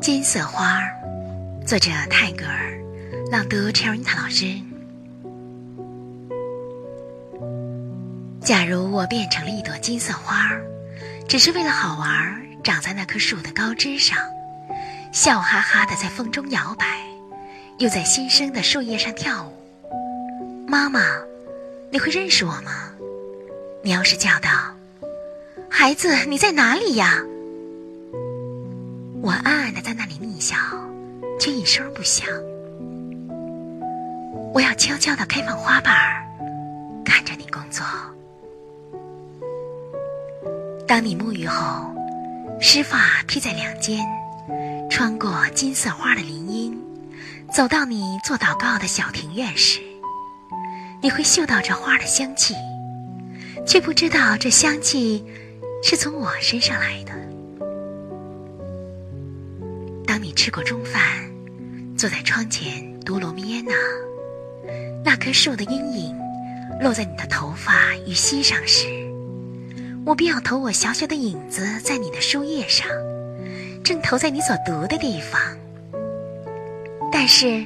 金色花儿，作者泰戈尔，朗读 Cherita 老师。假如我变成了一朵金色花，只是为了好玩，长在那棵树的高枝上，笑哈哈的在风中摇摆，又在新生的树叶上跳舞，妈妈，你会认识我吗？你要是叫道：“孩子，你在哪里呀？”我暗暗的在那里狞笑，却一声不响。我要悄悄的开放花瓣儿，看着你工作。当你沐浴后，湿发披在两肩，穿过金色花的林荫，走到你做祷告的小庭院时，你会嗅到这花的香气，却不知道这香气是从我身上来的。你吃过中饭，坐在窗前读罗密安娜，那棵树的阴影落在你的头发与膝上时，我便要投我小小的影子在你的书页上，正投在你所读的地方。但是，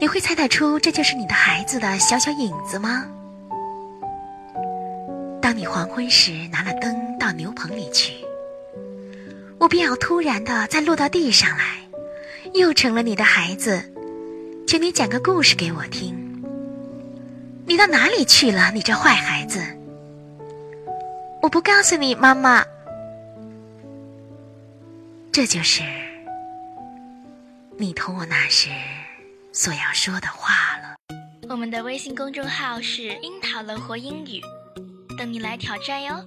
你会猜得出这就是你的孩子的小小影子吗？当你黄昏时拿了灯到牛棚里去。我便要突然的再落到地上来，又成了你的孩子，请你讲个故事给我听。你到哪里去了，你这坏孩子？我不告诉你，妈妈。这就是你同我那时所要说的话了。我们的微信公众号是“樱桃乐活英语”，等你来挑战哟。